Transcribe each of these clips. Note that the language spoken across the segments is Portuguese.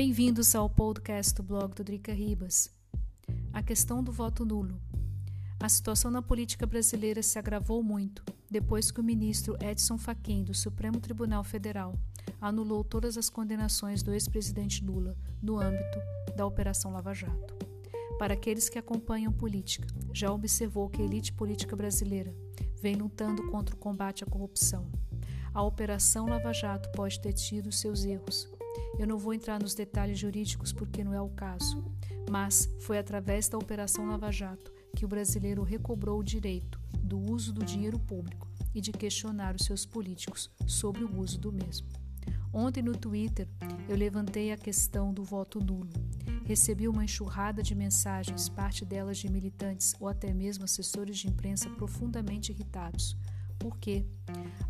Bem-vindos ao podcast do blog do Drica Ribas. A questão do voto nulo. A situação na política brasileira se agravou muito depois que o ministro Edson Fachin do Supremo Tribunal Federal anulou todas as condenações do ex-presidente Lula no âmbito da Operação Lava Jato. Para aqueles que acompanham política, já observou que a elite política brasileira vem lutando contra o combate à corrupção. A Operação Lava Jato pode ter tido seus erros, eu não vou entrar nos detalhes jurídicos porque não é o caso, mas foi através da Operação Lava Jato que o brasileiro recobrou o direito do uso do dinheiro público e de questionar os seus políticos sobre o uso do mesmo. Ontem no Twitter eu levantei a questão do voto nulo. Recebi uma enxurrada de mensagens, parte delas de militantes ou até mesmo assessores de imprensa profundamente irritados porque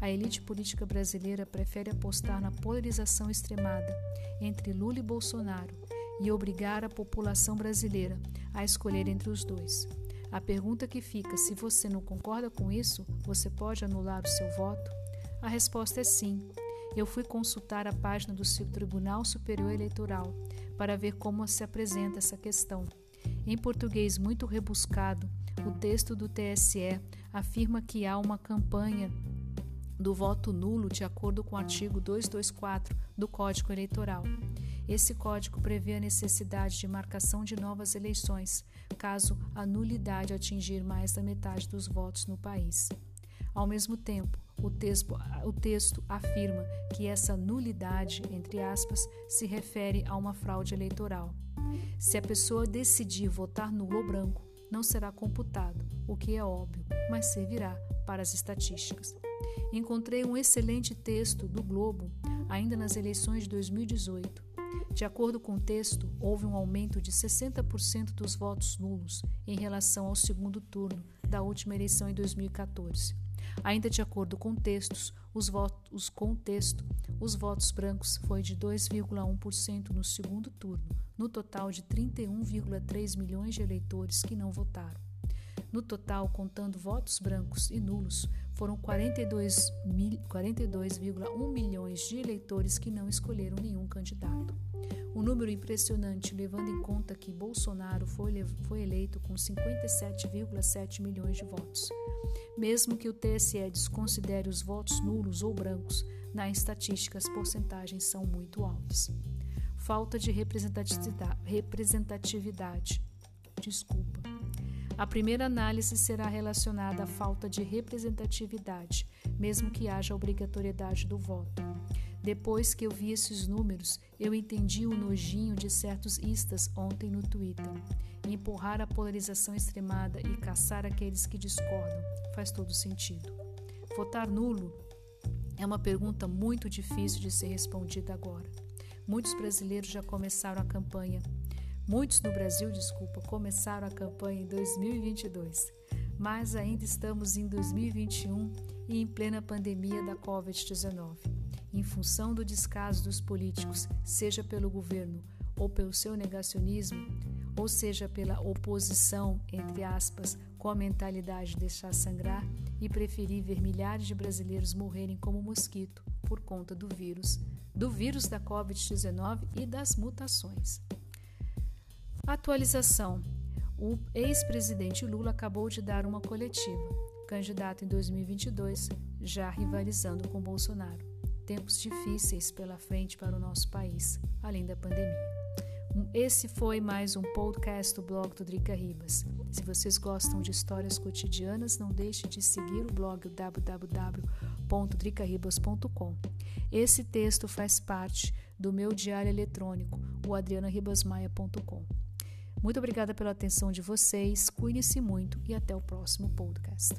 a elite política brasileira prefere apostar na polarização extremada entre Lula e Bolsonaro e obrigar a população brasileira a escolher entre os dois. A pergunta que fica: se você não concorda com isso, você pode anular o seu voto? A resposta é sim. Eu fui consultar a página do Tribunal Superior Eleitoral para ver como se apresenta essa questão. Em português muito rebuscado, o texto do TSE afirma que há uma campanha do voto nulo de acordo com o artigo 224 do Código Eleitoral. Esse código prevê a necessidade de marcação de novas eleições, caso a nulidade atingir mais da metade dos votos no país. Ao mesmo tempo, o texto, o texto, afirma que essa nulidade, entre aspas, se refere a uma fraude eleitoral. Se a pessoa decidir votar nulo ou branco, não será computado, o que é óbvio, mas servirá para as estatísticas. Encontrei um excelente texto do Globo, ainda nas eleições de 2018. De acordo com o texto, houve um aumento de 60% dos votos nulos em relação ao segundo turno da última eleição em 2014. Ainda de acordo com textos, os votos com texto, os votos brancos foi de 2,1% no segundo turno, no total de 31,3 milhões de eleitores que não votaram. No total, contando votos brancos e nulos, foram 42,1 42, milhões de eleitores que não escolheram nenhum candidato. Um número impressionante, levando em conta que Bolsonaro foi, foi eleito com 57,7 milhões de votos. Mesmo que o TSE desconsidere os votos nulos ou brancos, na estatística as porcentagens são muito altas. Falta de representatividade. Desculpa. A primeira análise será relacionada à falta de representatividade, mesmo que haja obrigatoriedade do voto. Depois que eu vi esses números, eu entendi o nojinho de certos istas ontem no Twitter. Empurrar a polarização extremada e caçar aqueles que discordam faz todo sentido. Votar nulo é uma pergunta muito difícil de ser respondida agora. Muitos brasileiros já começaram a campanha. Muitos no Brasil, desculpa, começaram a campanha em 2022, mas ainda estamos em 2021 e em plena pandemia da Covid-19. Em função do descaso dos políticos, seja pelo governo ou pelo seu negacionismo, ou seja pela oposição, entre aspas, com a mentalidade de deixar sangrar e preferir ver milhares de brasileiros morrerem como mosquito por conta do vírus do vírus da Covid-19 e das mutações. Atualização: o ex-presidente Lula acabou de dar uma coletiva, candidato em 2022, já rivalizando com Bolsonaro. Tempos difíceis pela frente para o nosso país, além da pandemia. Esse foi mais um podcast do blog do Drica Ribas. Se vocês gostam de histórias cotidianas, não deixe de seguir o blog www.dricaribas.com. Esse texto faz parte do meu diário eletrônico, o adrianaribasmaia.com. Muito obrigada pela atenção de vocês, cuide-se muito e até o próximo podcast.